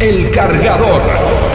El cargador.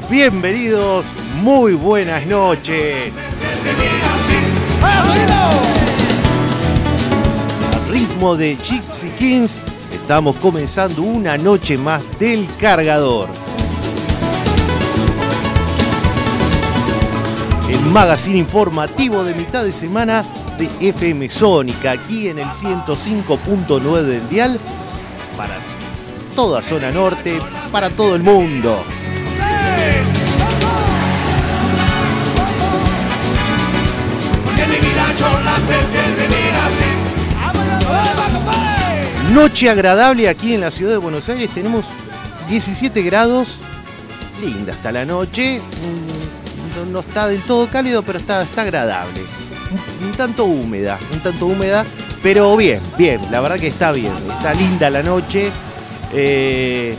Bienvenidos, muy buenas noches. Al ritmo de Gypsy Kings, estamos comenzando una noche más del cargador. El magazine informativo de mitad de semana de FM Sónica, aquí en el 105.9 del Dial, para toda zona norte, para todo el mundo. Noche agradable aquí en la ciudad de Buenos Aires. Tenemos 17 grados. Linda hasta la noche. Mm, no, está del todo cálido, pero está, está agradable. Un, tanto húmeda, un tanto húmeda. Pero bien, bien. La verdad que está bien. Está linda la noche. Eh,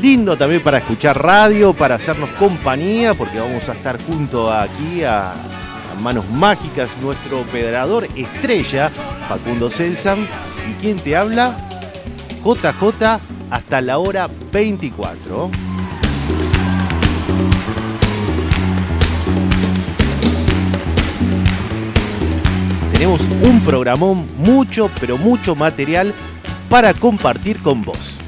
lindo también para escuchar radio, para hacernos compañía, porque vamos a estar junto aquí a, manos mágicas, nuestro operador estrella, Facundo Celsam. ¿Y quién te habla? JJ hasta la hora 24. Tenemos un programón, mucho, pero mucho material para compartir con vos.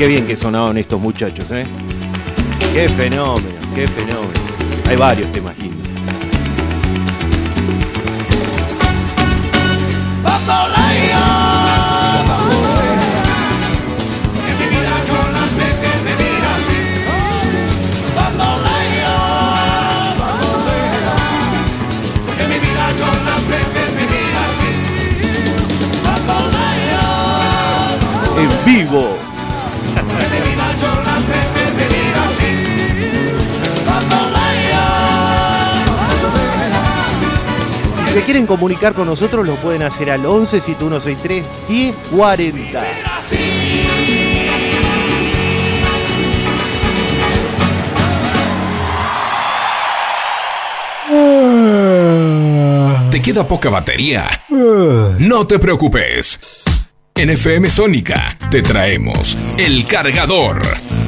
Qué bien que sonaban estos muchachos, ¿eh? Qué fenómeno, qué fenómeno. Hay varios temas lindos. Si se quieren comunicar con nosotros, lo pueden hacer al 11 7163 1040. ¿Te queda poca batería? No te preocupes. En FM Sónica te traemos el cargador.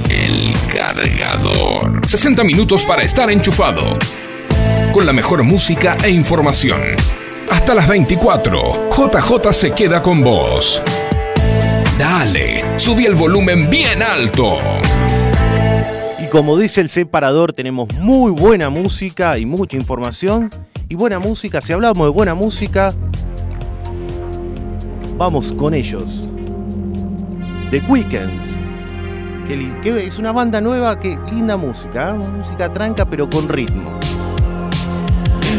El cargador. 60 minutos para estar enchufado. Con la mejor música e información. Hasta las 24, JJ se queda con vos. Dale, subí el volumen bien alto. Y como dice el separador, tenemos muy buena música y mucha información. Y buena música, si hablamos de buena música, vamos con ellos. The Weekends. Es una banda nueva, que linda música, ¿eh? música tranca pero con ritmo.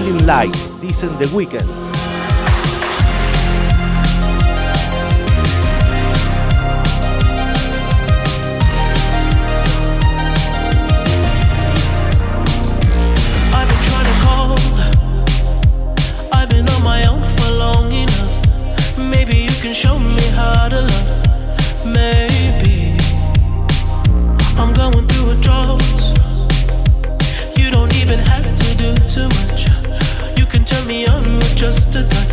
Building Lights, dicen The Weekends. Just a touch,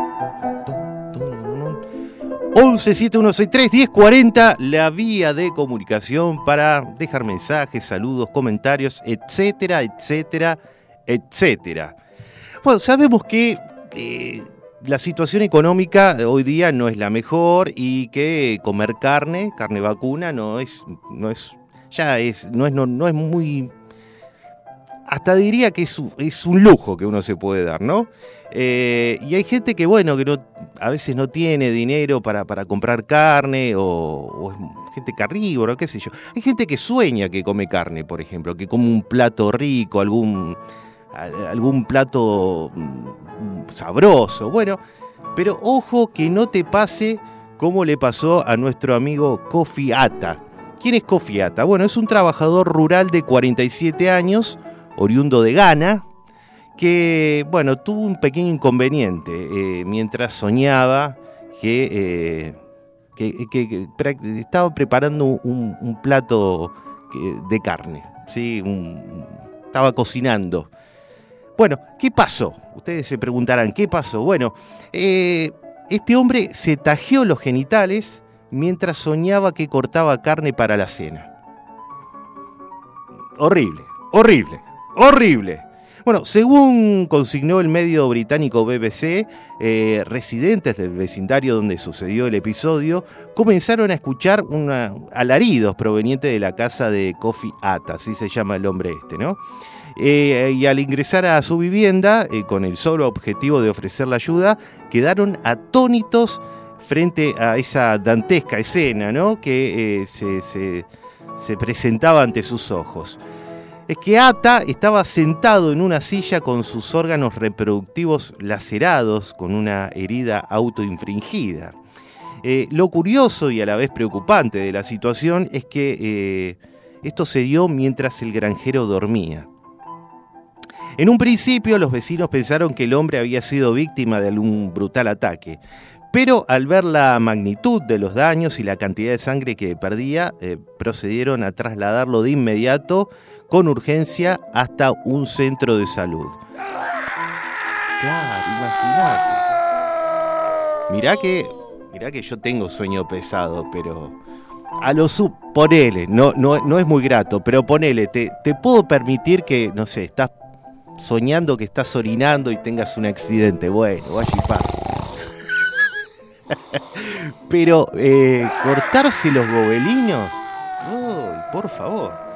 11 7163 1040, la vía de comunicación para dejar mensajes, saludos, comentarios, etcétera, etcétera, etcétera. Bueno, sabemos que eh, la situación económica hoy día no es la mejor y que comer carne, carne vacuna, no es, no es, ya es, no es, no, no es muy hasta diría que es, un- es un lujo que uno se puede dar, ¿no? Eh, y hay gente que, bueno, que a veces no tiene dinero para, para comprar carne o, es gente carnívora, qué sé yo. Hay gente que sueña que come carne, por ejemplo, que come un plato rico, algún, al- algún plato mm, sabroso. Bueno, pero ojo que no te pase como le pasó a nuestro amigo Kofi Ata. ¿Quién es Kofi Ata? Bueno, es un trabajador rural de 47 años, oriundo de Ghana, que, bueno, tuvo un pequeño inconveniente eh, mientras soñaba que, eh, que- estaba preparando un, plato de carne, ¿sí? Estaba cocinando. Bueno, ¿qué pasó? Ustedes se preguntarán, ¿qué pasó? Bueno, eh, este hombre se tajeó los genitales mientras soñaba que cortaba carne para la cena. Horrible, horrible, horrible. Bueno, según consignó el medio británico BBC, eh, residentes del vecindario donde sucedió el episodio comenzaron a escuchar una- alaridos provenientes de la casa de Kofi Ata, así se llama el hombre este, ¿no? Eh, y al ingresar a su vivienda, eh, con el solo objetivo de ofrecer la ayuda, quedaron atónitos frente a esa dantesca escena, ¿no? Que se presentaba ante sus ojos. Es que Ata estaba sentado en una silla con sus órganos reproductivos lacerados, con una herida autoinfringida. Eh, lo curioso y a la vez preocupante de la situación es que eh, esto se dio mientras el granjero dormía. En un principio los vecinos pensaron que el hombre había sido víctima de algún brutal ataque, pero al ver la magnitud de los daños y la cantidad de sangre que perdía, eh, procedieron a trasladarlo de inmediato con urgencia hasta un centro de salud. Claro, imagínate. Mirá que, mirá que yo tengo sueño pesado, pero a lo sub, ponele, no, no, no es muy grato, pero ponele, te, te puedo permitir que, no sé, estás soñando que estás orinando y tengas un accidente. Bueno, vaya y pasa. Pero eh, cortarse los gobelinos, por favor.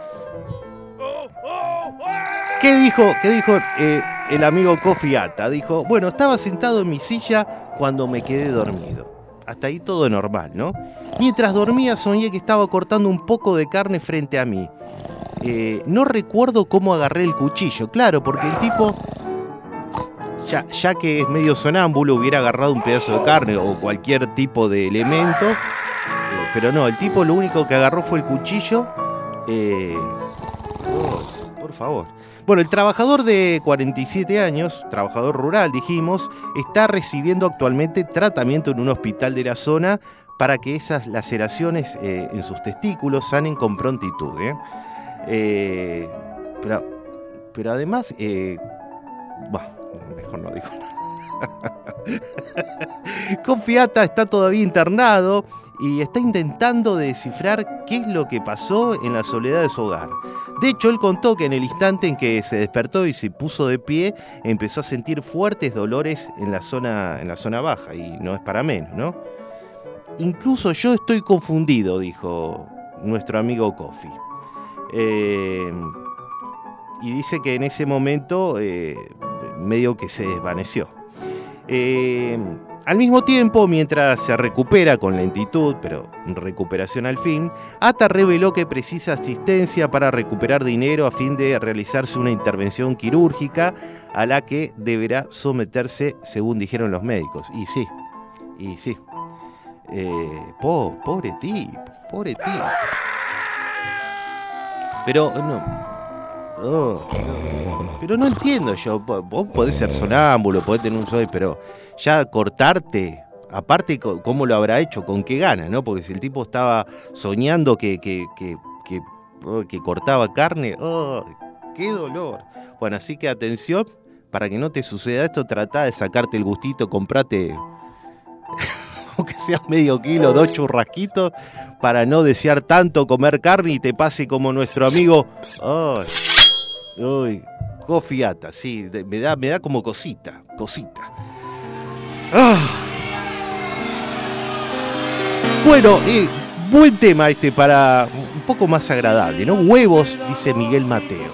¿Qué dijo, qué dijo eh, el amigo Kofi Ata? Dijo, bueno, estaba sentado en mi silla cuando me quedé dormido. Hasta ahí todo normal, ¿no? Mientras dormía soñé que estaba cortando un poco de carne frente a mí. Eh, no recuerdo cómo agarré el cuchillo, claro, porque el tipo, ya, que es medio sonámbulo, hubiera agarrado un pedazo de carne o cualquier tipo de elemento, eh, pero no, el tipo lo único que agarró fue el cuchillo. por favor. Bueno, el trabajador de 47 años, trabajador rural, dijimos, está recibiendo actualmente tratamiento en un hospital de la zona para que esas laceraciones eh, en sus testículos sanen con prontitud. ¿eh? Eh, pero, pero además, bah, mejor no digo. Confiata está todavía internado y está intentando descifrar qué es lo que pasó en la soledad de su hogar. De hecho, él contó que en el instante en que se despertó y se puso de pie, empezó a sentir fuertes dolores en la zona, en la zona baja, y no es para menos, ¿no? Incluso yo estoy confundido, dijo nuestro amigo Kofi. Eh, y dice que en ese momento eh, medio que se desvaneció. Eh, al mismo tiempo, mientras se recupera con lentitud, pero recuperación al fin, Ata reveló que precisa asistencia para recuperar dinero a fin de realizarse una intervención quirúrgica a la que deberá someterse, según dijeron los médicos. Y sí, y sí. Eh, po- pobre tipo, pobre tipo. Pero no. Oh, pero no entiendo yo. Vos podés ser sonámbulo, podés tener un sueño, pero ya cortarte. Aparte, ¿cómo lo habrá hecho? ¿Con qué gana? ¿no? Porque si el tipo estaba soñando que, que, que, que, oh, que cortaba carne, ¡oh! ¡Qué dolor! Bueno, así que atención, para que no te suceda esto, trata de sacarte el gustito, comprate aunque sea medio kilo, dos churrasquitos, para no desear tanto comer carne y te pase como nuestro amigo. Ay, ay, cofiata, sí, me da, me da como cosita, cosita. Ah. Bueno, eh, buen tema este para un poco más agradable, ¿no? Huevos, dice Miguel Mateos.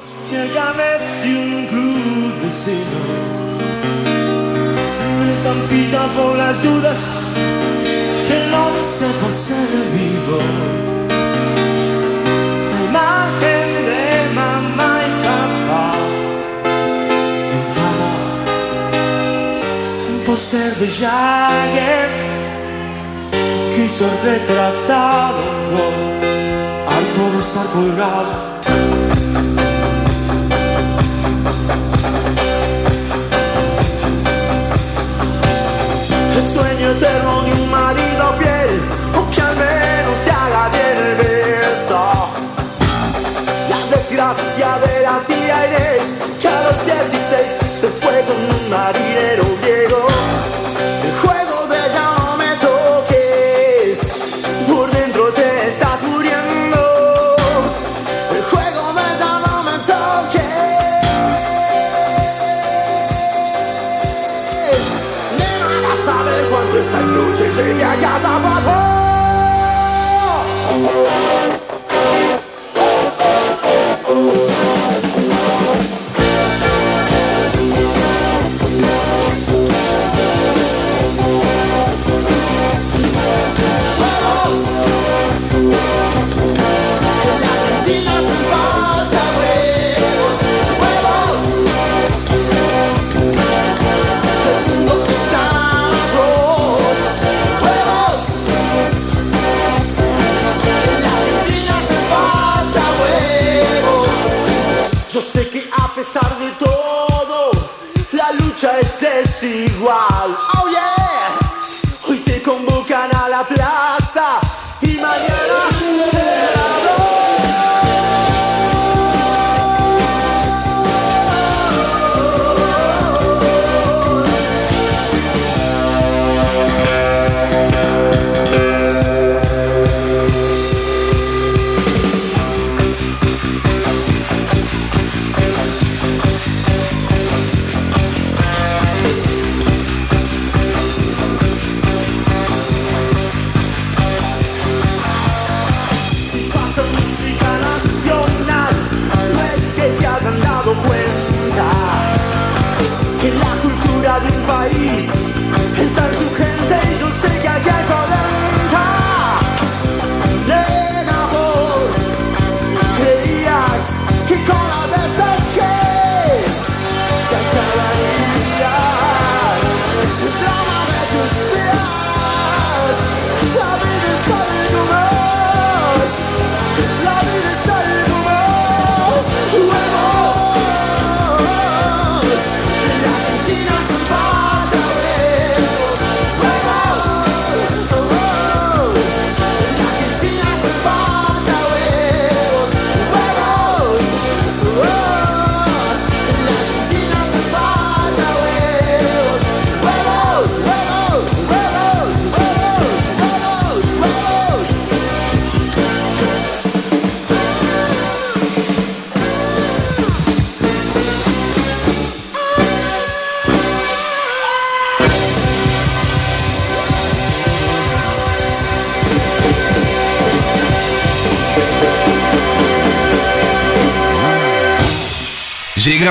Por las dudas que no Póster de Jagger quiso retratado al todo estar colgado. El sueño eterno de un marido fiel, o que al menos te haga bien el beso. La desgracia de la tía Inés, que a los 16 se fue con un marinero es desigual.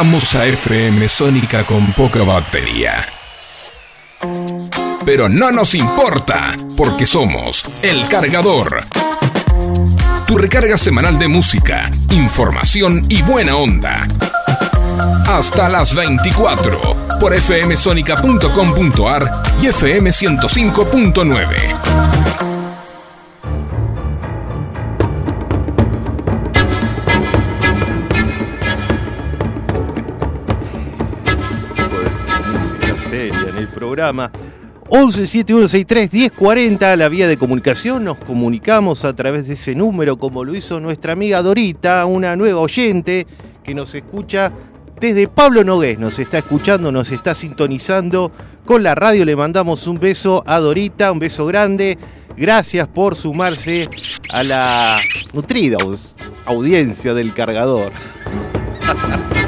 una a FM sónica con poca batería. Pero no nos importa, porque somos El Cargador. Tu recarga semanal de música, información y buena onda. Hasta las 24 por fmsonica.com.ar y fm105.9. programa. 1171631040, la vía de comunicación. Nos comunicamos a través de ese número, como lo hizo nuestra amiga Dorita, una nueva oyente que nos escucha desde Pablo Nogués. Nos está escuchando, nos está sintonizando con la radio. Le mandamos un beso a Dorita, un beso grande. Gracias por sumarse a la nutrida audiencia del cargador.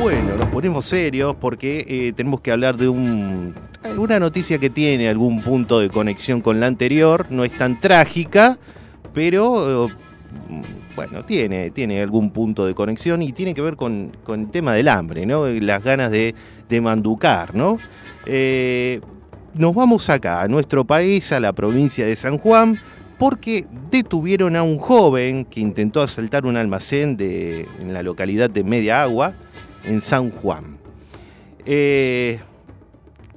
Bueno, nos ponemos serios porque eh, tenemos que hablar de un, una noticia que tiene algún punto de conexión con la anterior. No es tan trágica, pero eh, bueno, tiene, tiene algún punto de conexión y tiene que ver con, con el tema del hambre, ¿no? Las ganas de, de manducar, ¿no? Eh, nos vamos acá, a nuestro país, a la provincia de San Juan, porque detuvieron a un joven que intentó asaltar un almacén de, en la localidad de Media Agua, en San Juan. Eh,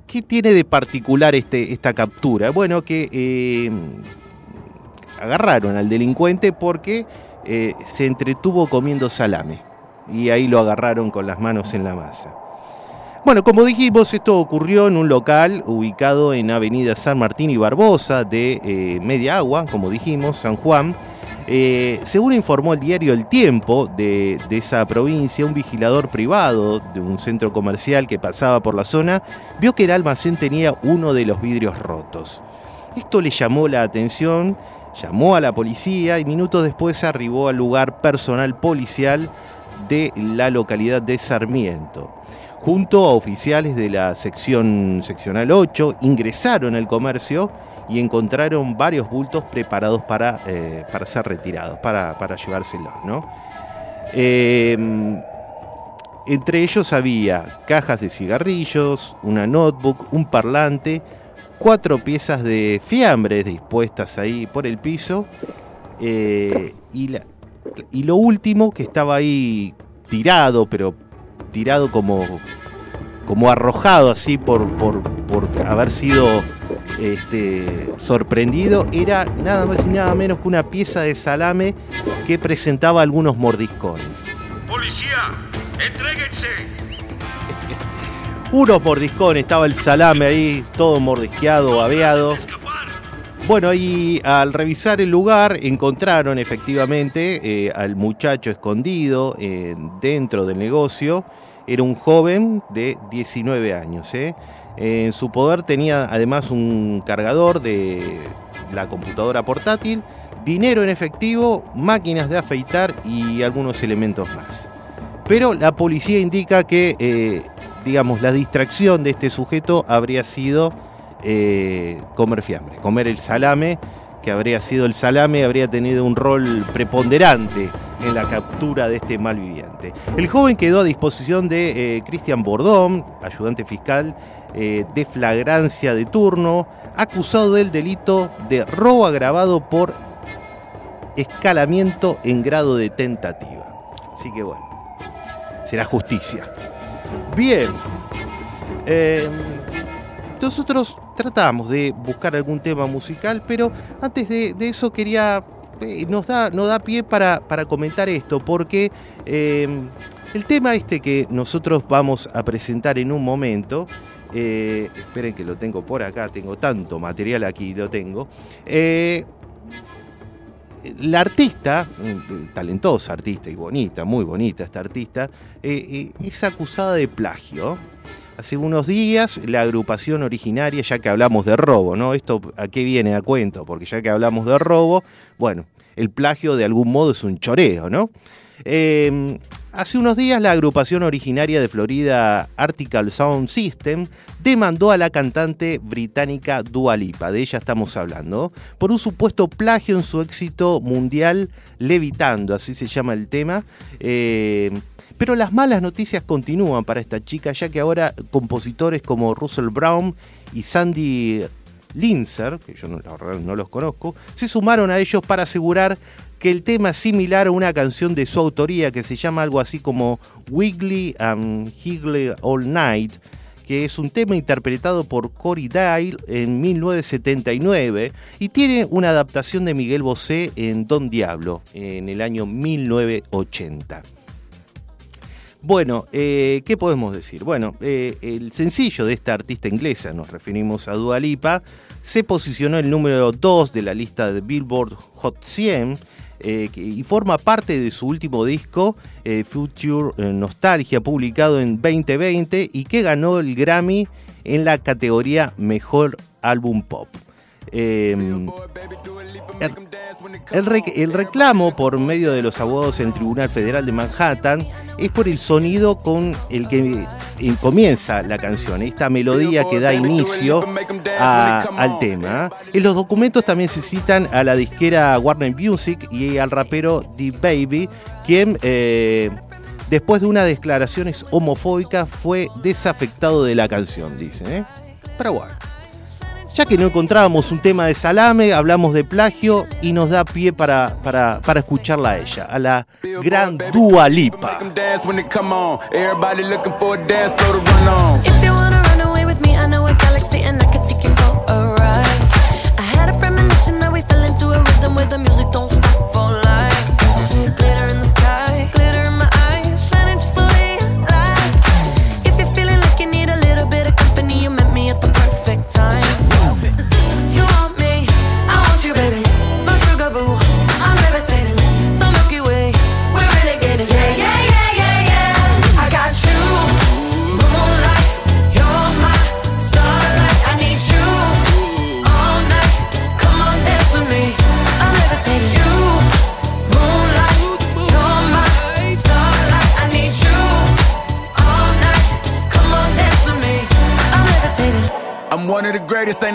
¿Qué tiene de particular este, esta captura? Bueno, que eh, agarraron al delincuente porque eh, se entretuvo comiendo salame y ahí lo agarraron con las manos en la masa. Bueno, como dijimos, esto ocurrió en un local ubicado en Avenida San Martín y Barbosa de eh, Media Agua, como dijimos, San Juan. Eh, según informó el diario El Tiempo de, de, esa provincia, un vigilador privado de un centro comercial que pasaba por la zona vio que el almacén tenía uno de los vidrios rotos. Esto le llamó la atención, llamó a la policía y minutos después arribó al lugar personal policial de la localidad de Sarmiento junto a oficiales de la sección seccional 8, ingresaron al comercio y encontraron varios bultos preparados para, eh, para ser retirados, para, para llevárselos. ¿no? Eh, entre ellos había cajas de cigarrillos, una notebook, un parlante, cuatro piezas de fiambres dispuestas ahí por el piso eh, y, la, y lo último que estaba ahí tirado, pero tirado como, como arrojado así por, por, por haber sido este, sorprendido, era nada más y nada menos que una pieza de salame que presentaba algunos mordiscones. ¡Policía! ¡Entréguense! Unos mordiscones, estaba el salame ahí, todo mordisqueado, babeado. Bueno, y al revisar el lugar encontraron efectivamente eh, al muchacho escondido eh, dentro del negocio. Era un joven de 19 años. ¿eh? En su poder tenía además un cargador de la computadora portátil, dinero en efectivo, máquinas de afeitar y algunos elementos más. Pero la policía indica que, eh, digamos, la distracción de este sujeto habría sido eh, comer fiambre, comer el salame, que habría sido el salame, habría tenido un rol preponderante en la captura de este malviviente. El joven quedó a disposición de eh, Cristian Bordón, ayudante fiscal eh, de flagrancia de turno, acusado del delito de robo agravado por escalamiento en grado de tentativa. Así que bueno, será justicia. Bien. Eh, nosotros tratamos de buscar algún tema musical, pero antes de, eso quería, eh, nos, da, nos da pie para, para comentar esto, porque eh, el tema este que nosotros vamos a presentar en un momento, eh, esperen que lo tengo por acá, tengo tanto material aquí, lo tengo. La artista, talentosa artista y bonita, muy bonita esta artista, es acusada de plagio. Hace unos días la agrupación originaria, ya que hablamos de robo, ¿no? Esto a qué viene a cuento, porque ya que hablamos de robo, bueno, el plagio de algún modo es un choreo, ¿no? Eh, hace unos días la agrupación originaria de Florida Article Sound System demandó a la cantante británica Dua Lipa, de ella estamos hablando, por un supuesto plagio en su éxito mundial Levitando, así se llama el tema. Eh, pero las malas noticias continúan para esta chica, ya que ahora compositores como Russell Brown y Sandy Linzer, que yo no, no los conozco, se sumaron a ellos para asegurar que el tema es similar a una canción de su autoría que se llama algo así como Wiggly and Higgly All Night, que es un tema interpretado por Cory Dale en 1979 y tiene una adaptación de Miguel Bosé en Don Diablo en el año 1980. Bueno, eh, ¿qué podemos decir? Bueno, eh, el sencillo de esta artista inglesa, nos referimos a Dua Lipa, se posicionó el número 2 de la lista de Billboard Hot 100 eh, y forma parte de su último disco, eh, Future Nostalgia, publicado en 2020 y que ganó el Grammy en la categoría Mejor Álbum Pop. Eh, El, rec- el reclamo por medio de los abogados en el Tribunal Federal de Manhattan es por el sonido con el que eh, comienza la canción, esta melodía que da inicio al tema. En los documentos también se citan a la disquera Warner Music y al rapero D Baby, quien eh, después de unas declaraciones homofóbicas fue desafectado de la canción, dice. Pero bueno. Ya que no encontrábamos un tema de salame, hablamos de plagio y nos da pie para, para, para escucharla a ella, a la gran Dua Lipa.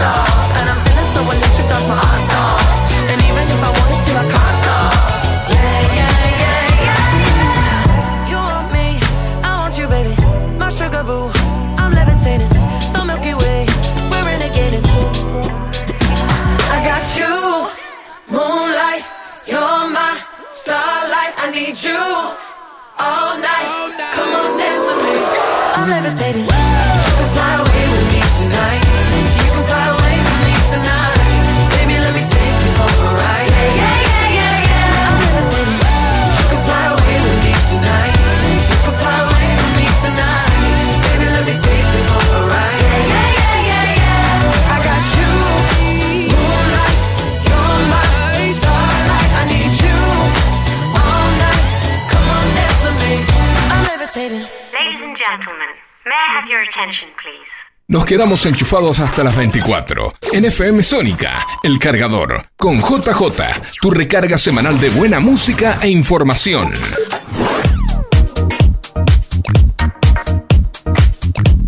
And I'm feeling so my off. And even if I wanted to, I can't stop. Yeah, yeah, yeah, yeah. You want me, I want you, baby. My sugar boo, I'm levitating. The Milky Way, we're renegading. I got you, moonlight, you're my starlight. I need you all night. Come on, dance with me. I'm levitating. Gentlemen, may I have your attention, please? Nos quedamos enchufados hasta las 24. En FM Sónica, El Cargador, con JJ, tu recarga semanal de buena música e información.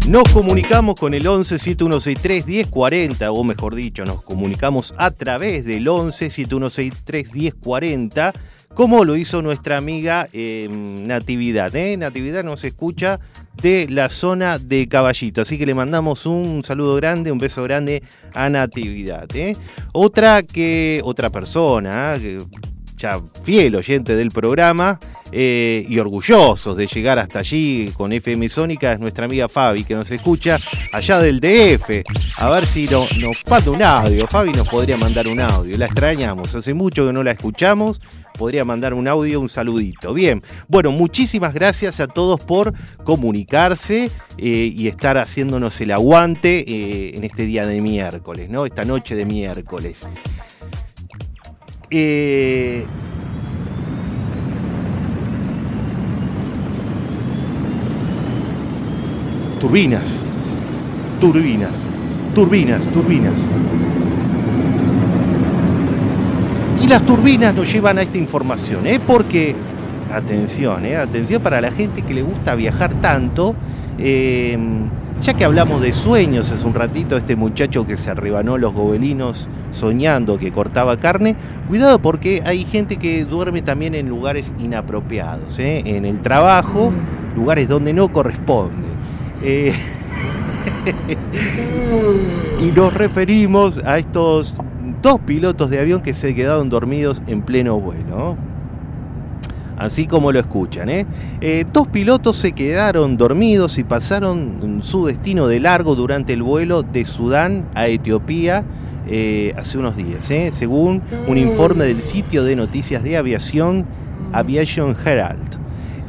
Nos comunicamos con el 11 7163 1040, o mejor dicho, nos comunicamos a través del 11 7163 1040, como lo hizo nuestra amiga eh, Natividad. ¿eh? Natividad nos escucha de la zona de Caballito, así que le mandamos un saludo grande, un beso grande a Natividad. ¿eh? Otra que, otra persona, ya fiel oyente del programa eh, y orgullosos de llegar hasta allí con FM Sónica es nuestra amiga Fabi que nos escucha allá del DF. A ver si no- nos manda un audio. Fabi nos podría mandar un audio. La extrañamos. Hace mucho que no la escuchamos podría mandar un audio, un saludito. Bien, bueno, muchísimas gracias a todos por comunicarse eh, y estar haciéndonos el aguante eh, en este día de miércoles, ¿no? Esta noche de miércoles. Eh, turbinas, turbinas, turbinas, turbinas. Y las turbinas nos llevan a esta información, ¿eh? porque, atención, ¿eh? atención para la gente que le gusta viajar tanto, eh, ya que hablamos de sueños hace un ratito, este muchacho que se rebanó los gobelinos soñando que cortaba carne, cuidado porque hay gente que duerme también en lugares inapropiados, ¿eh? en el trabajo, lugares donde no corresponde. Eh, y nos referimos a estos dos pilotos de avión que se quedaron dormidos en pleno vuelo. Así como lo escuchan, ¿eh? Eh, dos pilotos se quedaron dormidos y pasaron su destino de largo durante el vuelo de Sudán a Etiopía eh, hace unos días, según un informe del sitio de noticias de aviación Aviation Herald.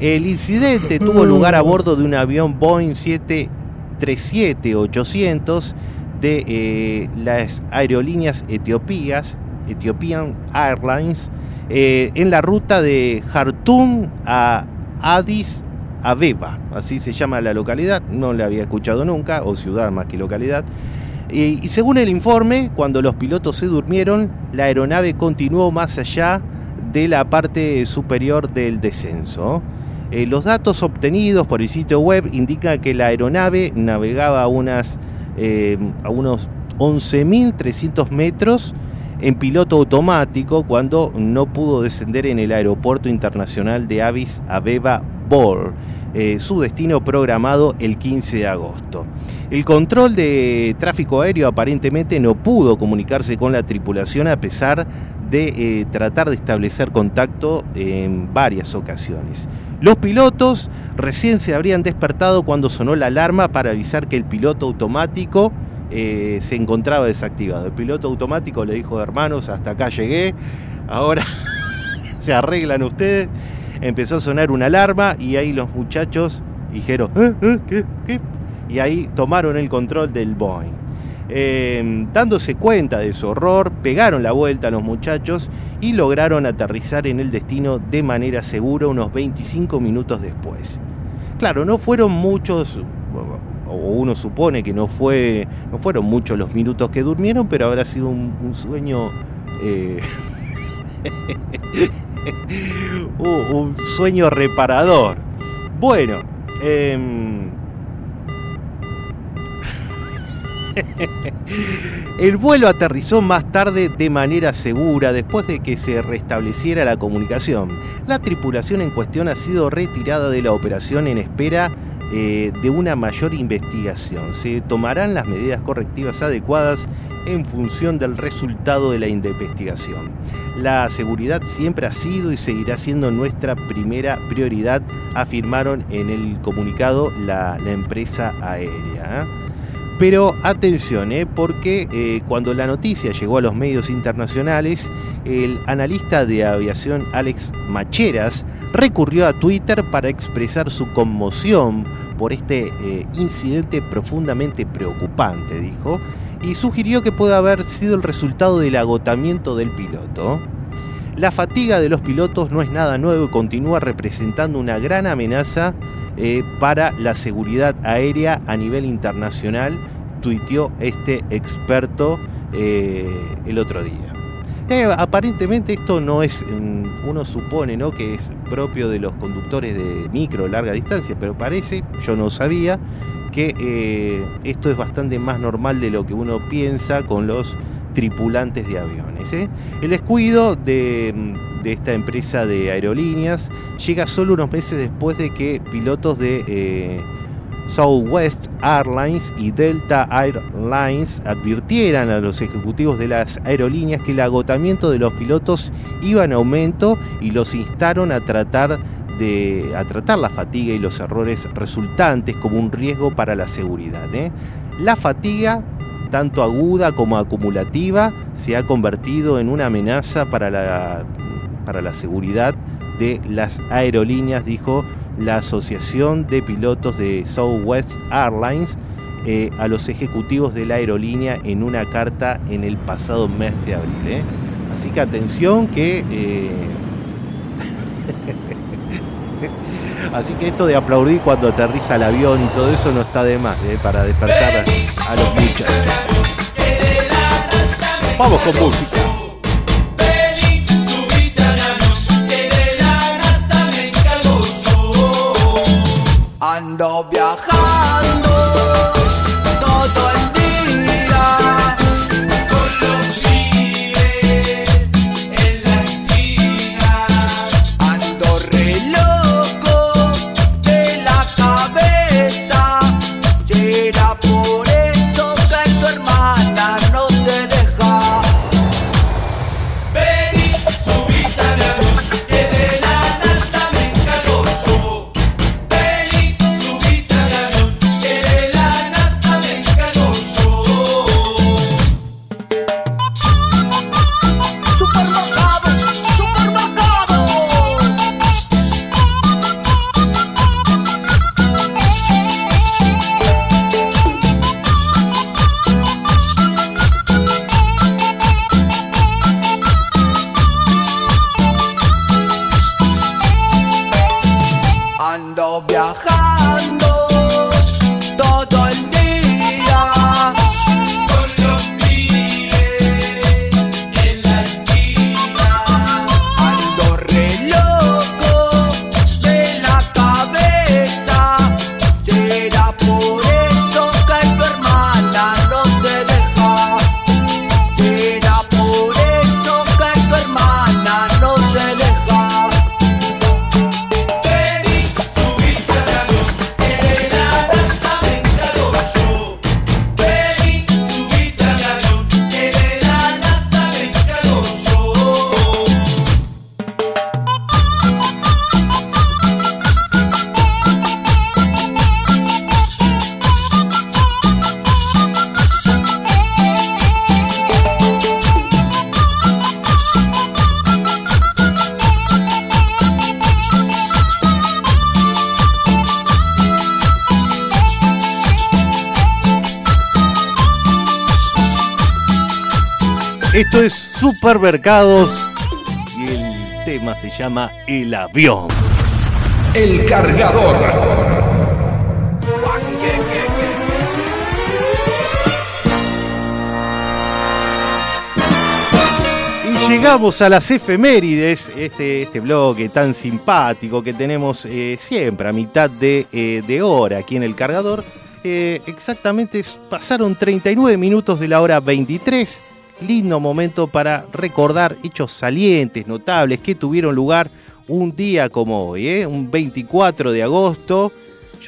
El incidente tuvo lugar a bordo de un avión Boeing 737-800 de eh, las aerolíneas etiopías, Ethiopian Airlines, eh, en la ruta de Khartoum a Addis Abeba, así se llama la localidad, no la había escuchado nunca, o ciudad más que localidad. Y, y según el informe, cuando los pilotos se durmieron, la aeronave continuó más allá de la parte superior del descenso. Eh, los datos obtenidos por el sitio web indican que la aeronave navegaba a, unas, eh, a unos 11.300 metros en piloto automático cuando no pudo descender en el aeropuerto internacional de Addis Abeba Bor, eh, su destino programado el 15 de agosto. El control de tráfico aéreo aparentemente no pudo comunicarse con la tripulación a pesar de eh, tratar de establecer contacto en varias ocasiones. Los pilotos recién se habrían despertado cuando sonó la alarma para avisar que el piloto automático eh, se encontraba desactivado. El piloto automático le dijo, hermanos, hasta acá llegué, ahora se arreglan ustedes. Empezó a sonar una alarma y ahí los muchachos dijeron, "¿Eh, eh, qué, qué?". Y ahí tomaron el control del Boeing. Eh, dándose cuenta de su horror, pegaron la vuelta a los muchachos y lograron aterrizar en el destino de manera segura unos 25 minutos después. Claro, no fueron muchos, o uno supone que no, fue, no fueron muchos los minutos que durmieron, pero habrá sido un, sueño... eh, un un sueño reparador. Bueno, em, el vuelo aterrizó más tarde de manera segura después de que se restableciera la comunicación. La tripulación en cuestión ha sido retirada de la operación en espera eh, de una mayor investigación. Se tomarán las medidas correctivas adecuadas en función del resultado de la investigación. La seguridad siempre ha sido y seguirá siendo nuestra primera prioridad, afirmaron en el comunicado la, la empresa aérea. Pero atención, ¿eh? porque eh, cuando la noticia llegó a los medios internacionales, el analista de aviación Alex Macheras recurrió a Twitter para expresar su conmoción por este eh, incidente profundamente preocupante, dijo, y sugirió que puede haber sido el resultado del agotamiento del piloto. La fatiga de los pilotos no es nada nuevo y continúa representando una gran amenaza eh, para la seguridad aérea a nivel internacional, tuiteó este experto eh, el otro día. Eh, aparentemente esto no es, mm, uno supone ¿no? que es propio de los conductores de micro, larga distancia, pero parece, yo no sabía, que esto es bastante más normal de lo que uno piensa con los tripulantes de aviones. ¿eh? El descuido de, mm, de esta empresa de aerolíneas llega solo unos meses después de que pilotos de eh, Southwest Airlines y Delta Airlines advirtieran a los ejecutivos de las aerolíneas que el agotamiento de los pilotos iba en aumento y los instaron a tratar de a tratar la fatiga y los errores resultantes como un riesgo para la seguridad. ¿eh? La fatiga tanto aguda como acumulativa, se ha convertido en una amenaza para la para la seguridad de las aerolíneas, dijo la Asociación de Pilotos de Southwest Airlines eh, a los ejecutivos de la aerolínea en una carta en el pasado mes de abril. ¿eh? Así que atención que... eh, Así que esto de aplaudir cuando aterriza el avión y todo eso no está de más ¿eh? para despertar a, a los muchachos. Vamos con música. Ando viajando Supermercados y el tema se llama El avión. El cargador. Y llegamos a las efemérides, este, este bloque tan simpático que tenemos eh, siempre a mitad de, eh, de hora aquí en el cargador. Eh, exactamente pasaron 39 minutos de la hora 23. Lindo momento para recordar hechos salientes, notables, que tuvieron lugar un día como hoy, ¿eh? un 24 de agosto.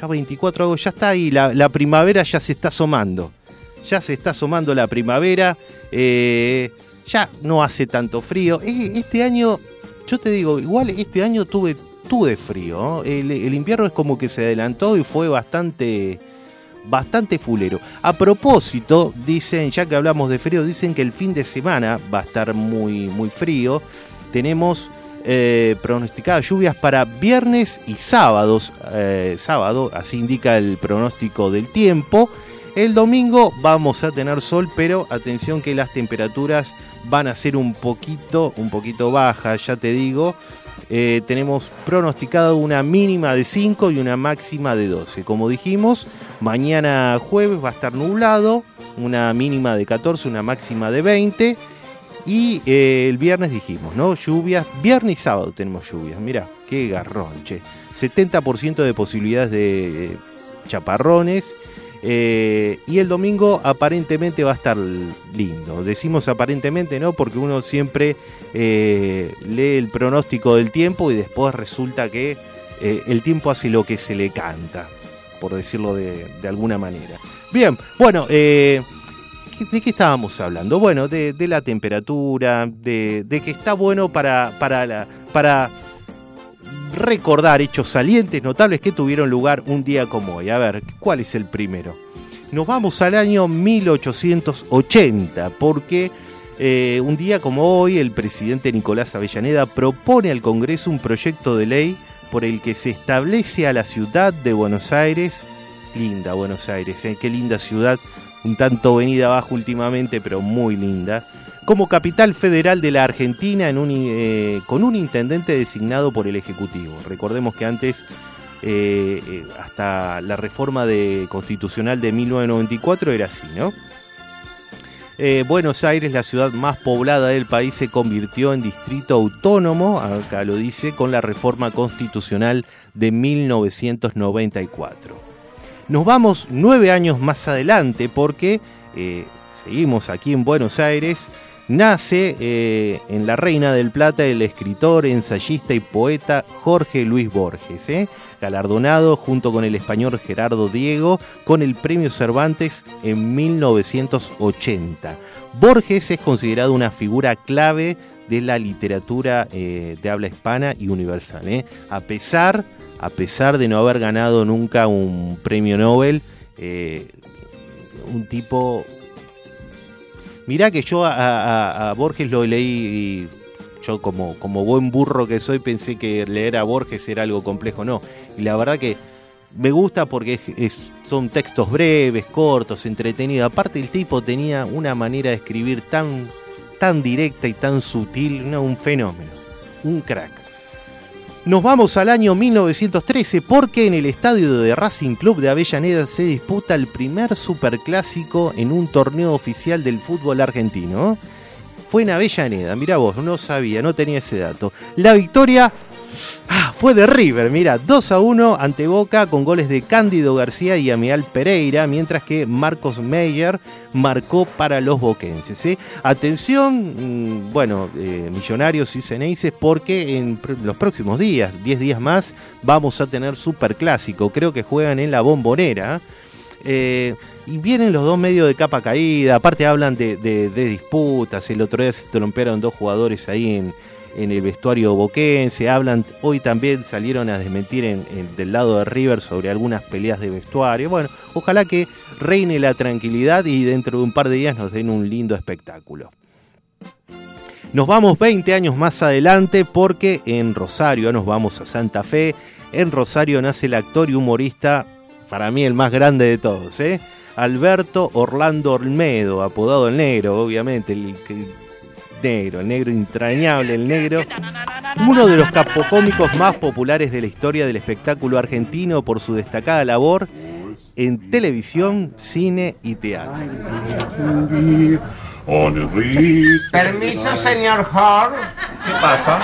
Ya 24 de agosto, ya está ahí, la, primavera ya se está asomando. Ya se está asomando la primavera. eh, ya no hace tanto frío. Eh, Este año, yo te digo, igual este año tuve, tuve frío. el invierno es como que se adelantó y fue bastante, bastante fulero. A propósito, dicen, ya que hablamos de frío, dicen que el fin de semana va a estar muy, muy frío. Tenemos eh, pronosticadas lluvias para viernes y sábados. eh, sábado, así indica el pronóstico del tiempo. El domingo vamos a tener sol, pero atención que las temperaturas van a ser un poquito, un poquito bajas, ya te digo. Eh, tenemos pronosticado una mínima de 5 y una máxima de 12. Como dijimos, mañana jueves va a estar nublado, una mínima de 14, una máxima de 20. Y eh, el viernes dijimos, ¿no? Lluvias, viernes y sábado tenemos lluvias. Mira, qué garrón, che. 70% de posibilidades de eh, chaparrones. eh, y el domingo aparentemente va a estar lindo. Decimos aparentemente, ¿no? Porque uno siempre lee el pronóstico del tiempo y después resulta que el tiempo hace lo que se le canta, por decirlo de, de alguna manera. Bien, bueno, eh, ¿qué- ¿de qué estábamos hablando? Bueno, de, de la temperatura, de, de que está bueno para, para, la- para recordar hechos salientes, notables que tuvieron lugar un día como hoy. A ver, ¿cuál es el primero? Nos vamos al año 1880, porque Eh, un día como hoy, el presidente Nicolás Avellaneda propone al Congreso un proyecto de ley por el que se establece a la ciudad de Buenos Aires, linda Buenos Aires, ¿eh? qué linda ciudad, un tanto venida abajo últimamente, pero muy linda, como capital federal de la Argentina eh, con un intendente designado por el Ejecutivo. Recordemos que antes, eh, hasta la reforma de, constitucional de 1994 era así, ¿no? Eh, Buenos Aires, la ciudad más poblada del país, se convirtió en distrito autónomo, acá lo dice, con la reforma constitucional de 1994. Nos vamos nueve años más adelante porque eh, seguimos aquí en Buenos Aires. Nace eh, en La Reina del Plata el escritor, ensayista y poeta Jorge Luis Borges, ¿eh? galardonado junto con el español Gerardo Diego con el Premio Cervantes en 1980. Borges es considerado una figura clave de la literatura eh, de habla hispana y universal. A, pesar, a pesar de no haber ganado nunca un premio Nobel, un tipo Mirá que yo a, a- Borges lo leí y yo como, como buen burro que soy pensé que leer a Borges era algo complejo, no. Y la verdad que me gusta porque son textos breves, cortos, entretenidos. Aparte el tipo tenía una manera de escribir tan, tan directa y tan sutil, no, un fenómeno, un crack. Nos vamos al año 1913 porque en el estadio de Racing Club de Avellaneda se disputa el primer superclásico en un torneo oficial del fútbol argentino. Fue en Avellaneda, mira vos, no sabía, no tenía ese dato. La victoria ah, fue de River, mira, 2 a 1 ante Boca con goles de Cándido García y Amial Pereira, mientras que Marcos Meyer marcó para los boquenses. Atención, mm, bueno, eh, millonarios y ceneices, porque en los próximos días, 10 días más, vamos a tener superclásico. Creo que juegan en la bombonera. Eh, y vienen los dos medios de capa caída, aparte hablan de, de- de disputas, el otro día se trompearon dos jugadores ahí en, en el vestuario boquense, hablan, hoy también salieron a desmentir en- del lado de River sobre algunas peleas de vestuario, bueno, ojalá que reine la tranquilidad y dentro de un par de días nos den un lindo espectáculo. Nos vamos 20 años más adelante porque en Rosario nos vamos a Santa Fe. En Rosario nace el actor y humorista, para mí el más grande de todos, ¿eh? Alberto Orlando Olmedo, apodado el negro, obviamente, el, el negro, el negro entrañable, el negro. Uno de los capocómicos más populares de la historia del espectáculo argentino por su destacada labor en televisión, cine y teatro. Permiso, señor Hall. ¿Qué pasa?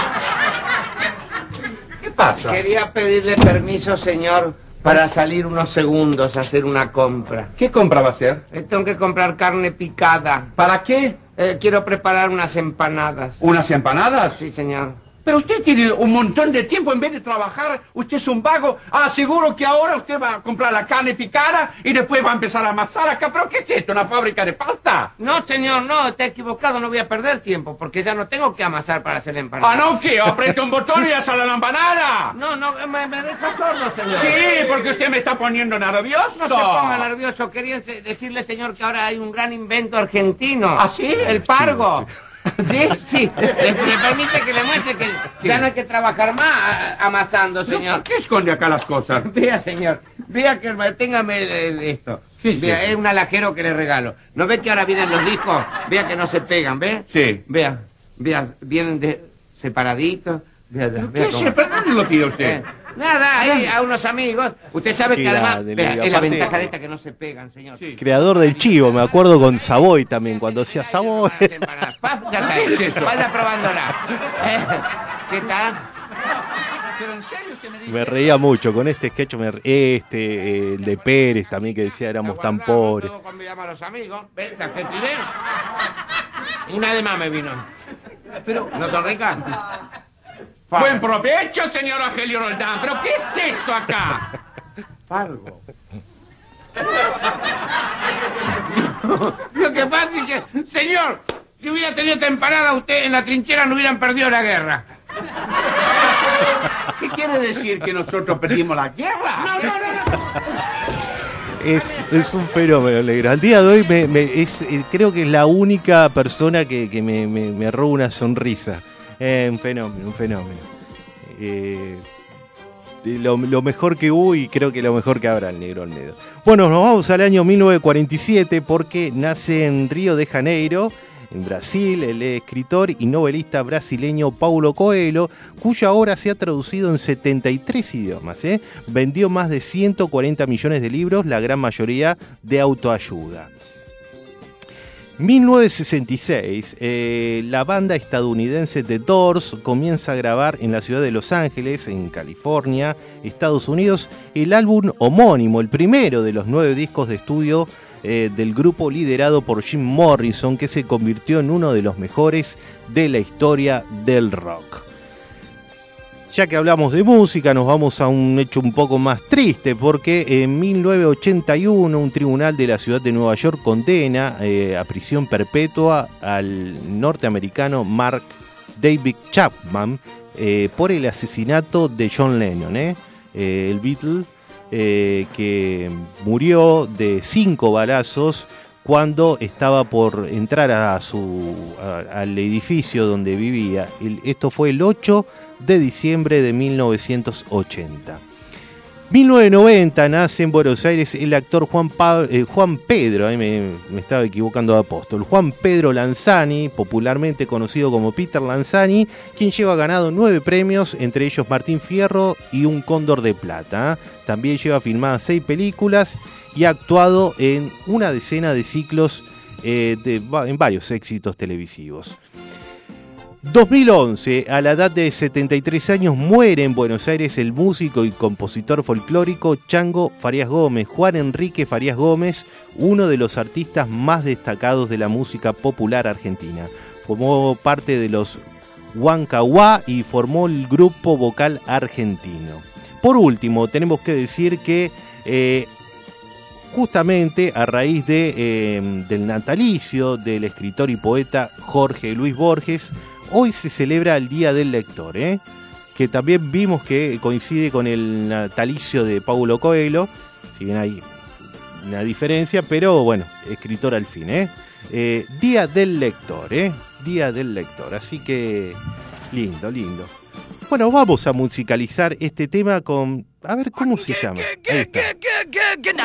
¿Qué pasa? Quería pedirle permiso, señor, para salir unos segundos a hacer una compra. ¿Qué compra va a hacer? Eh, tengo que comprar carne picada. ¿Para qué? Eh, quiero preparar unas empanadas. ¿Unas empanadas? Sí, señor. Pero usted tiene un montón de tiempo en vez de trabajar, usted es un vago. Ah, seguro que ahora usted va a comprar la carne picada y después va a empezar a amasar acá. ¿Pero qué es esto? ¿Una fábrica de pasta? No, señor, no, está equivocado, no voy a perder tiempo, porque ya no tengo que amasar para hacer la empanada. Ah, ¿no qué? Aprieta un botón y sale la empanada. No, no, me, me deja sordo, señor. Sí, porque usted me está poniendo nervioso. No se ponga nervioso. Quería decirle, señor, que ahora hay un gran invento argentino. ¿Ah, sí? El pargo. ¿Sí? Sí. Le, le permite que le muestre que ya no hay que trabajar más amasando, señor. ¿Por qué esconde acá las cosas? Vea, señor. Vea que téngame el- el- esto. Vea, es un alajero que le regalo. ¿No ve que ahora vienen los discos? Vea que no se pegan, ¿ve? Sí. Vea, vea, vienen de separaditos. Vea, vea ¿Qué cómo- se ¿Dónde lo tira usted? Eh, Nada, ahí a unos amigos. Usted sabe que además, grande, vea, Livio, es la aparte- ventaja de esta que no se pegan, señor. Creador del chivo, me acuerdo con Savoy también, cuando hacía Savoy. Pa, ya está, ¿Qué es eso? Vaya probándola. Eh, ¿Qué tal? ¿Pero en serio usted me dice? Me reía mucho con este sketch, me re- este, eh, el de Pérez también que decía éramos tan pobres. Cuando llama a los amigos, ¿ves? Que tiré. Una de más me vino. Pero, ¿no son ricas? Buen provecho, señor Angelio Roldán. ¿Pero qué es esto acá? Fargo. Lo que pasa es que, señor, si hubiera tenido esta empanada usted en la trinchera no hubieran perdido la guerra. ¿Qué quiere decir que nosotros perdimos la guerra? No, no, no, no. Es, es un fenómeno, el negro. Al día de hoy me, me- es, eh, creo que es la única persona que, que me, me- me roba una sonrisa. Eh, un fenómeno, un fenómeno. Eh, lo mejor que hubo y creo que lo mejor que habrá el negro Olmedo. Bueno, nos vamos al año 1947 porque nace en Río de Janeiro, en Brasil, el escritor y novelista brasileño Paulo Coelho, cuya obra se ha traducido en 73 idiomas. ¿eh? Vendió más de 140 millones de libros, la gran mayoría de autoayuda. 1966, eh, la banda estadounidense The Doors comienza a grabar en la ciudad de Los Ángeles, en California, Estados Unidos, el álbum homónimo, el primero de los nueve discos de estudio eh, del grupo liderado por Jim Morrison, que se convirtió en uno de los mejores de la historia del rock. Ya que hablamos de música, nos vamos a un hecho un poco más triste, porque en 1981 un tribunal de la ciudad de Nueva York condena eh, a prisión perpetua al norteamericano Mark David Chapman eh, por el asesinato de John Lennon, ¿eh? El Beatle, que murió de cinco balazos cuando estaba por entrar a su, al edificio donde vivía. Esto fue el 8 de diciembre de 1980. 1990 nace en Buenos Aires el actor Juan, eh, Pedro, ahí me, estaba equivocando de apóstol, Juan Pedro Lanzani, popularmente conocido como Peter Lanzani, quien lleva ganado nueve premios, entre ellos Martín Fierro y un Cóndor de Plata. ¿eh? También lleva filmadas seis películas y ha actuado en una decena de ciclos eh, en varios éxitos televisivos. 2011, a la edad de 73 años, muere en Buenos Aires el músico y compositor folclórico Chango Farías Gómez, Juan Enrique Farías Gómez, uno de los artistas más destacados de la música popular argentina. Formó parte de los Huancahuá y formó el grupo vocal argentino. Por último, tenemos que decir que eh, justamente a raíz de, eh, del natalicio del escritor y poeta Jorge Luis Borges, hoy se celebra el Día del Lector, ¿eh? que también vimos que coincide con el natalicio de Paulo Coelho, si bien hay una diferencia, pero bueno, escritor al fin. ¿eh? Eh, Día del Lector, ¿eh? Día del Lector, así que lindo, lindo. Bueno, vamos a musicalizar este tema con... A ver, ¿cómo se llama? Ahí está.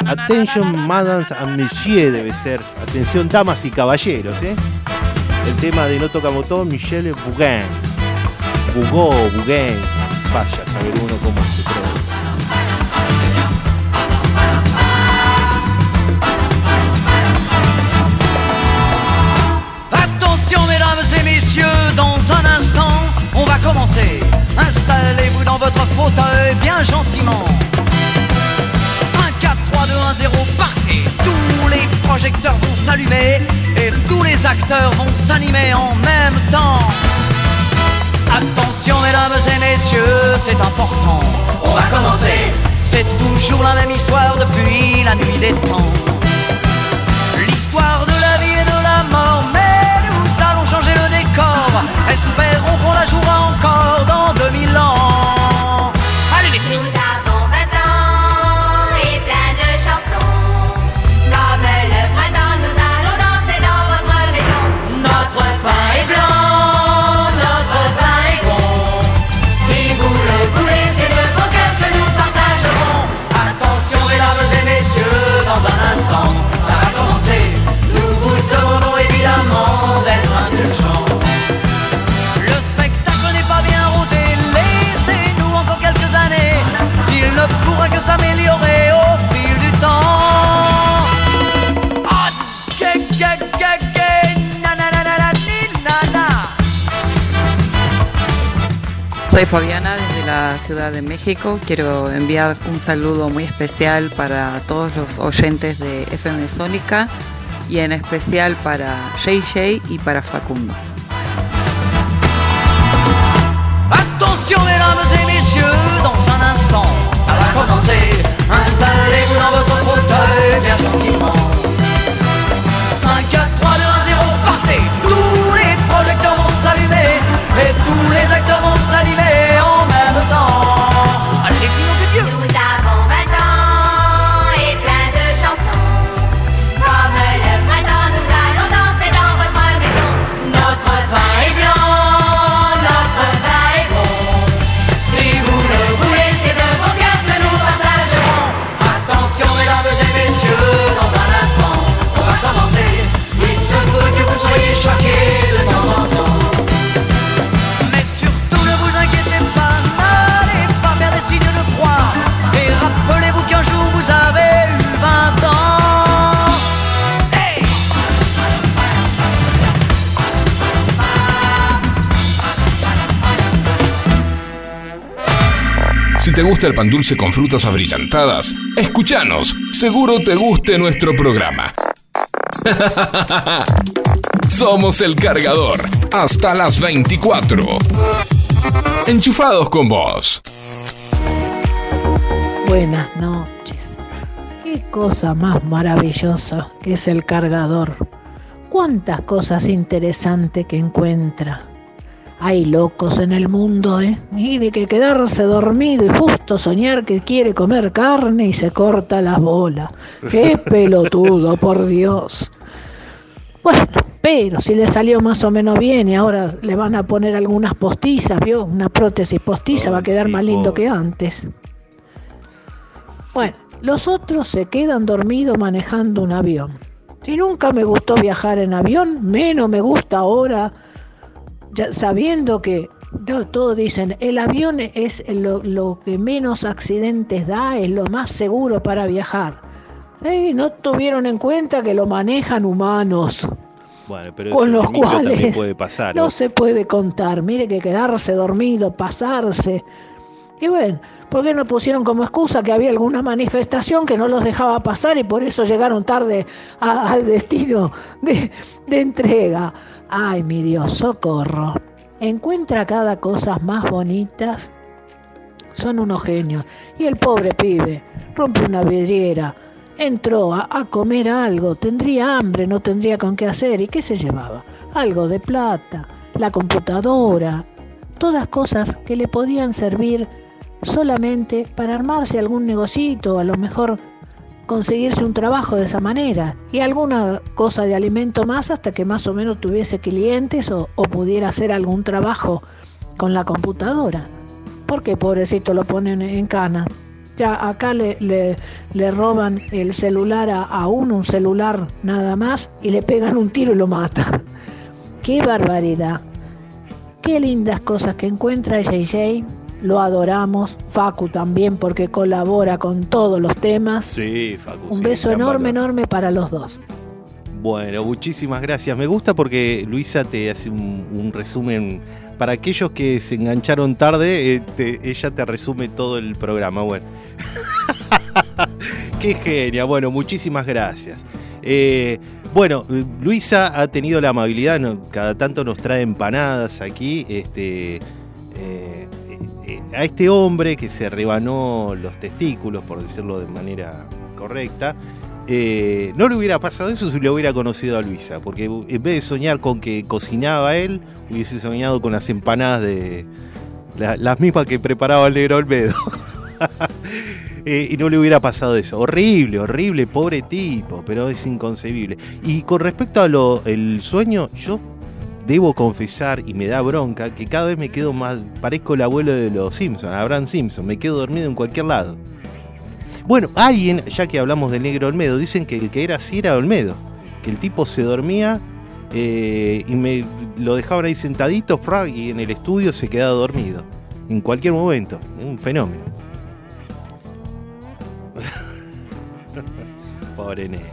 Attention, madams and messieurs debe ser. Atención, damas y caballeros, ¿eh? El tema de No Toca Botón, Bougain. Bugó, Bougain. Vaya a saber uno cómo se pronuncia. Attention mesdames et messieurs, dans un instant, on va commencer. Installez-vous dans votre fauteuil bien gentiment. 5, 4, 3, 2, 1, 0, partez. Tous les projecteurs vont s'allumer et tous les acteurs vont s'animer en même temps. Attention mesdames et messieurs, c'est important. On va commencer. C'est toujours la même histoire depuis la nuit des temps. L'histoire de la vie et de la mort, mais nous allons changer le décor. Espérons qu'on la jouera encore dans 2000 ans. Soy Fabiana desde la Ciudad de México. Quiero enviar un saludo muy especial para todos los oyentes de FM Sónica y en especial para JJ y para Facundo. Attention mesdames et messieurs, dans un instant, ça va commencer. Installez-vous dans votre fauteuil bien te gusta el pan dulce con frutas abrillantadas, escúchanos, seguro te guste nuestro programa. Somos el cargador, hasta las 24. Enchufados con vos. Buenas noches. Qué cosa más maravillosa que es el cargador. Cuántas cosas interesantes que encuentra. Hay locos en el mundo, ¿eh? Y de que quedarse dormido y justo soñar que quiere comer carne y se corta las bolas. Qué pelotudo, por Dios. Bueno, pero si le salió más o menos bien y ahora le van a poner algunas postizas, ¿vio? Una prótesis postiza va a quedar más lindo que antes. Bueno, los otros se quedan dormidos manejando un avión. Si nunca me gustó viajar en avión, menos me gusta ahora, ya sabiendo que todos dicen, el avión es lo, lo que menos accidentes da, es lo más seguro para viajar. Ey, no tuvieron en cuenta que lo manejan humanos, Bueno, pero con los cuales puede pasar. no ¿eh? se puede contar. Mire que quedarse dormido, pasarse. Y bueno, ¿por qué no pusieron como excusa que había alguna manifestación que no los dejaba pasar y por eso llegaron tarde a- al destino de, de entrega? Ay, mi Dios, socorro. Encuentra cada cosa más bonitas. Son unos genios. Y el pobre pibe rompe una vidriera. Entró a, a comer algo, tendría hambre, no tendría con qué hacer. ¿Y qué se llevaba? Algo de plata, la computadora, todas cosas que le podían servir solamente para armarse algún negocito, a lo mejor conseguirse un trabajo de esa manera y alguna cosa de alimento más hasta que más o menos tuviese clientes o, o pudiera hacer algún trabajo con la computadora. Porque pobrecito lo ponen en cana. Ya acá le, le, roban el celular a, a un celular nada más, y le pegan un tiro y lo matan. ¡Qué barbaridad! Qué lindas cosas que encuentra JJ. Lo adoramos. Facu también porque colabora con todos los temas. Sí, Facu. Un sí, beso enorme, enorme para los dos. Bueno, muchísimas gracias. Me gusta porque Luisa te hace un, un resumen. Para aquellos que se engancharon tarde, eh, te- ella te resume todo el programa. Bueno. Qué genia. Bueno, muchísimas gracias. Eh, bueno, Luisa ha tenido la amabilidad, cada tanto nos trae empanadas aquí. Este, eh, a este hombre que se rebanó los testículos, por decirlo de manera correcta, eh, no le hubiera pasado eso si le hubiera conocido a Luisa, porque en vez de soñar con que cocinaba él, hubiese soñado con las empanadas de la- las mismas que preparaba el negro Olmedo. Eh, y no le hubiera pasado eso. Horrible, horrible, pobre tipo, pero es inconcebible. Y con respecto a lo el sueño, yo debo confesar y me da bronca que cada vez me quedo más parezco el abuelo de los Simpsons, Abraham Simpson, me quedo dormido en cualquier lado. Bueno, alguien, ya que hablamos del negro Olmedo, dicen que el que era así era Olmedo, que el tipo se dormía eh, y me lo dejaban ahí sentadito y en el estudio se quedaba dormido. En cualquier momento, un fenómeno. Pobre negro,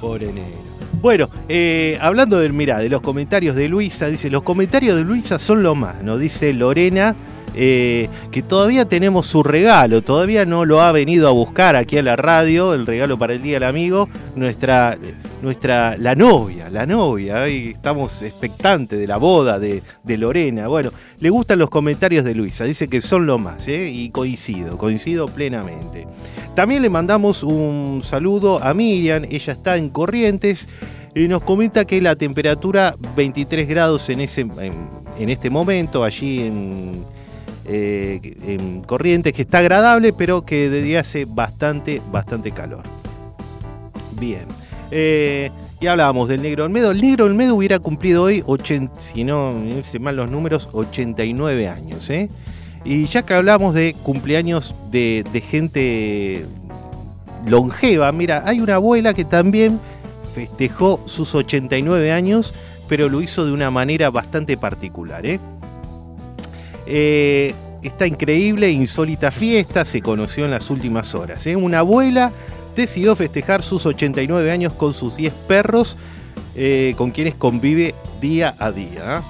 pobre negro. Bueno, eh, hablando del, mirá, de los comentarios de Luisa, dice, los comentarios de Luisa son lo más, nos dice Lorena, eh, que todavía tenemos su regalo, todavía no lo ha venido a buscar aquí a la radio, el regalo para el Día del Amigo, nuestra, nuestra, la novia, la novia, hoy estamos expectantes de la boda de, de Lorena, bueno, le gustan los comentarios de Luisa, dice que son lo más, ¿eh? y coincido, coincido plenamente. También le mandamos un saludo a Miriam, ella está en Corrientes y nos comenta que la temperatura 23 grados en, ese, en, este momento, allí en, eh, en Corrientes, que está agradable, pero que de día hace bastante, bastante calor. Bien. Eh, y hablábamos del Negro Olmedo. El Negro Olmedo hubiera cumplido hoy, 80, si no mal los números, 89 años. ¿eh? Y ya que hablamos de cumpleaños de, gente longeva, mira, hay una abuela que también festejó sus 89 años, pero lo hizo de una manera bastante particular. ¿eh? Eh, esta increíble insólita fiesta se conoció en las últimas horas. Una abuela decidió festejar sus 89 años con sus 10 perros, eh, con quienes convive día a día. ¿eh?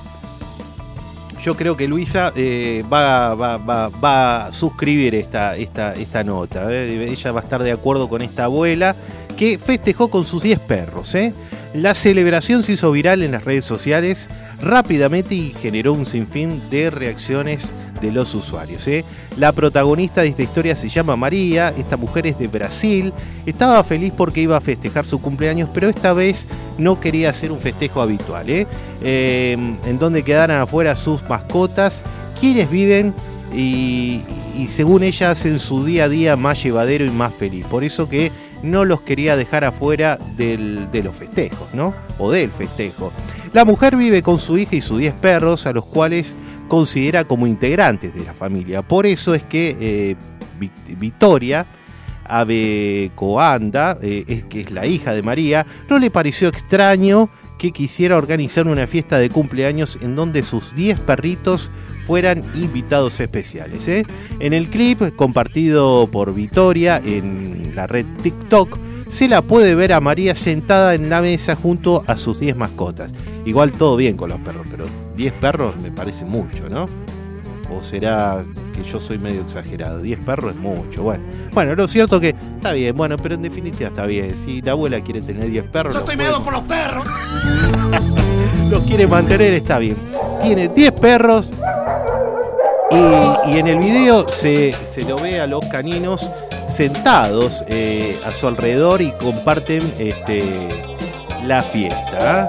yo creo que Luisa eh, va, va- va- va a suscribir esta, esta, esta nota. Ella va a estar de acuerdo con esta abuela que festejó con sus 10 perros. ¿eh? La celebración se hizo viral en las redes sociales rápidamente y generó un sinfín de reacciones de los usuarios. ¿eh? La protagonista de esta historia se llama María, esta mujer es de Brasil, estaba feliz porque iba a festejar su cumpleaños, pero esta vez no quería hacer un festejo habitual, ¿eh? Eh, en donde quedaran afuera sus mascotas, quienes viven y, y según ella hacen su día a día más llevadero y más feliz. Por eso que no los quería dejar afuera del- de los festejos, ¿no? O del festejo. La mujer vive con su hija y sus 10 perros, a los cuales considera como integrantes de la familia. Por eso es que eh, Vic- Victoria, Ave eh, que es la hija de María, no le pareció extraño que quisiera organizar una fiesta de cumpleaños en donde sus 10 perritos fueran invitados especiales. ¿eh? En el clip compartido por Victoria en la red TikTok, se la puede ver a María sentada en la mesa junto a sus 10 mascotas. Igual todo bien con los perros, pero 10 perros me parece mucho, ¿no? ¿O será que yo soy medio exagerado? 10 perros es mucho. Bueno, bueno, lo cierto que está bien, bueno, pero en definitiva está bien. Si la abuela quiere tener 10 perros, Yo estoy meado por los perros. los quiere mantener, está bien. Tiene 10 perros y, en el video se, se lo ve a los caninos sentados eh, a su alrededor y comparten este, la fiesta. ¿ah?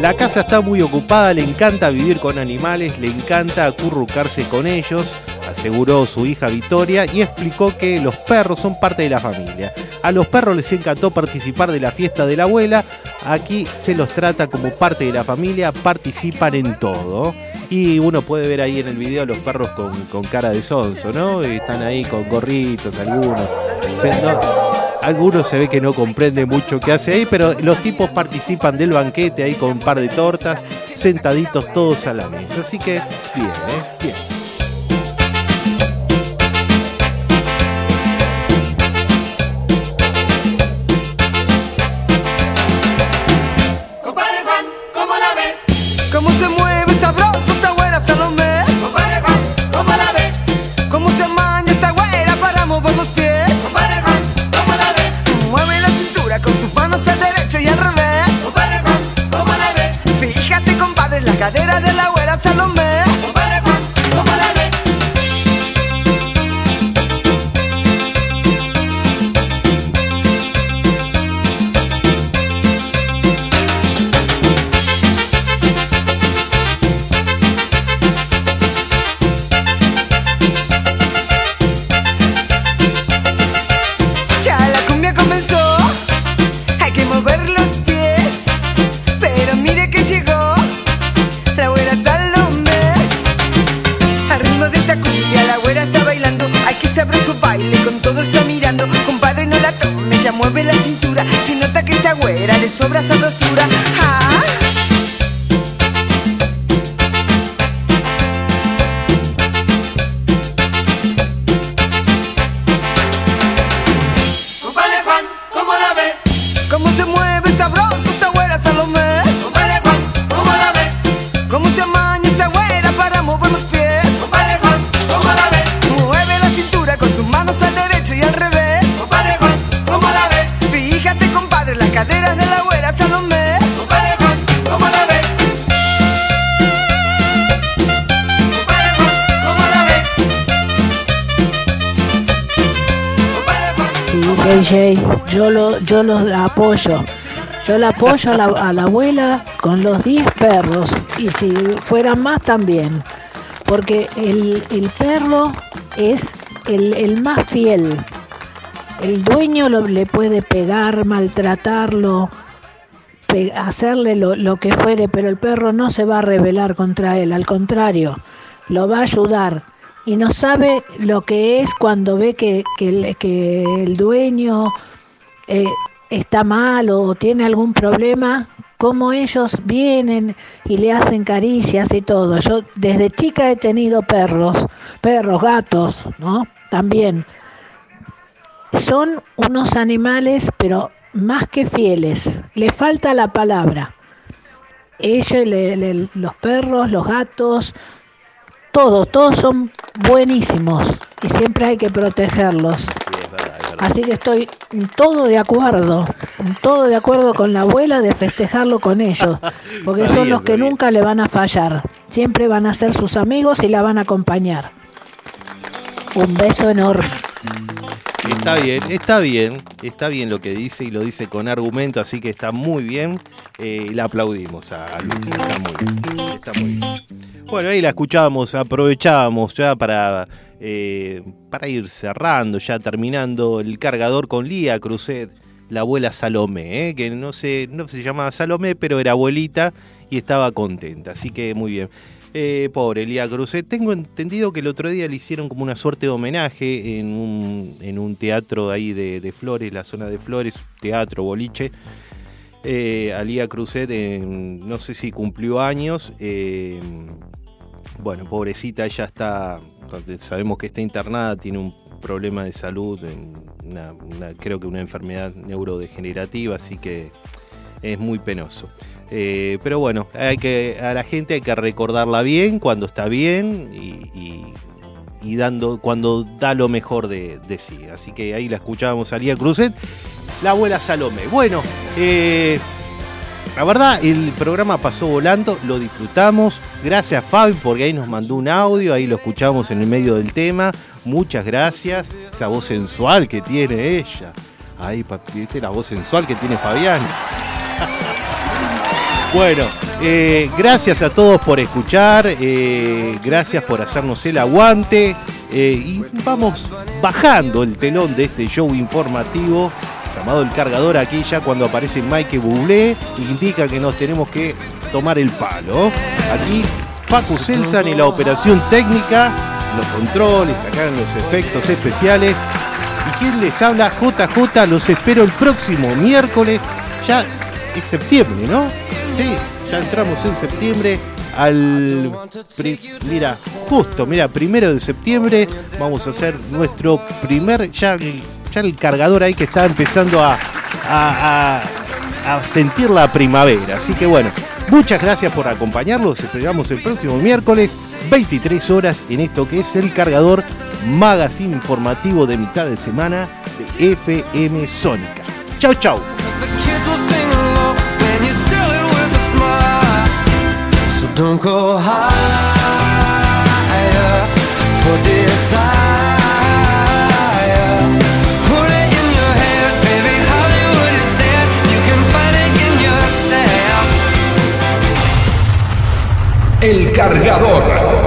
La casa está muy ocupada, le encanta vivir con animales, le encanta acurrucarse con ellos, aseguró su hija Victoria y explicó que los perros son parte de la familia. A los perros les encantó participar de la fiesta de la abuela, aquí se los trata como parte de la familia, participan en todo. Y uno puede ver ahí en el video a los perros con, cara de sonso, ¿no? Están ahí con gorritos algunos. Se- no- algunos se ve que no comprende mucho qué hace ahí, pero los tipos participan del banquete ahí con un par de tortas, sentaditos todos a la mesa. Así que bien, ¿eh? Bien. Cadera de la güera yo lo, yo los apoyo. Yo la apoyo a la, abuela con los 10 perros y si fueran más también. Porque el, el perro es el, el más fiel. El dueño lo- le puede pegar, maltratarlo, hacerle lo, lo que fuere, pero el perro no se va a rebelar contra él, al contrario, lo va a ayudar. Y no sabe lo que es cuando ve que, que el dueño eh, está mal o tiene algún problema, cómo ellos vienen y le hacen caricias y todo. Yo desde chica he tenido perros, perros, gatos, ¿no? También. Son unos animales, pero más que fieles. Le falta la palabra. Ellos, los perros, los gatos, todos, todos son buenísimos y siempre hay que protegerlos. Así que estoy todo de acuerdo, todo de acuerdo con la abuela de festejarlo con ellos, porque son los que bien. nunca le van a fallar, siempre van a ser sus amigos y la van a acompañar. Un beso enorme. Está bien, está bien, está bien lo que dice y lo dice con argumento, así que está muy bien. Eh, le aplaudimos a, a Luis, está muy bien, está muy bien. Bueno, ahí la escuchábamos, aprovechábamos ya para, eh, para ir cerrando, ya terminando el cargador con Lía Cruzet, la abuela Salomé, eh, que no se, no se llamaba Salomé, pero era abuelita y estaba contenta, así que muy bien. Eh, pobre Lía Cruzet. Tengo entendido que el otro día le hicieron como una suerte de homenaje en un, en un teatro ahí de, de Flores, la zona de Flores, teatro, boliche. Eh, a Lía Cruzet, no sé si cumplió años. Bueno, pobrecita, ella está, sabemos que está internada, tiene un problema de salud, creo que una enfermedad neurodegenerativa, así que es muy penoso. Eh, pero bueno, hay que, a la gente hay que recordarla bien cuando está bien y, dando, cuando da lo mejor de, de sí. Así que ahí la escuchábamos a Lía Cruzet, la abuela Salome. Bueno, eh, la verdad, el programa pasó volando, lo disfrutamos. Gracias, Fabi, porque ahí nos mandó un audio, ahí lo escuchamos en el medio del tema. Muchas gracias. Esa voz sensual que tiene ella. Ahí, ¿viste la voz sensual que tiene Fabián? Bueno, eh, gracias a todos por escuchar, eh, gracias por hacernos el aguante eh, y vamos bajando el telón de este show informativo llamado El Cargador aquí ya cuando aparece Mike Bublé indica que nos tenemos que tomar el palo. Aquí Paco Celsan en la operación técnica, los controles, acá en los efectos especiales. ¿Y quién les habla? JJ, los espero el próximo miércoles. Ya es septiembre, ¿no? Sí, ya entramos en septiembre. Al. mira, justo, mira, primero de septiembre vamos a hacer nuestro primer. Ya, ya el cargador ahí que está empezando a, a, sentir la primavera. Así que bueno, muchas gracias por acompañarnos. Esperamos el próximo miércoles, 23 horas, en esto que es el cargador magazine informativo de mitad de semana de FM Sónica. Chau, chau. El cargador.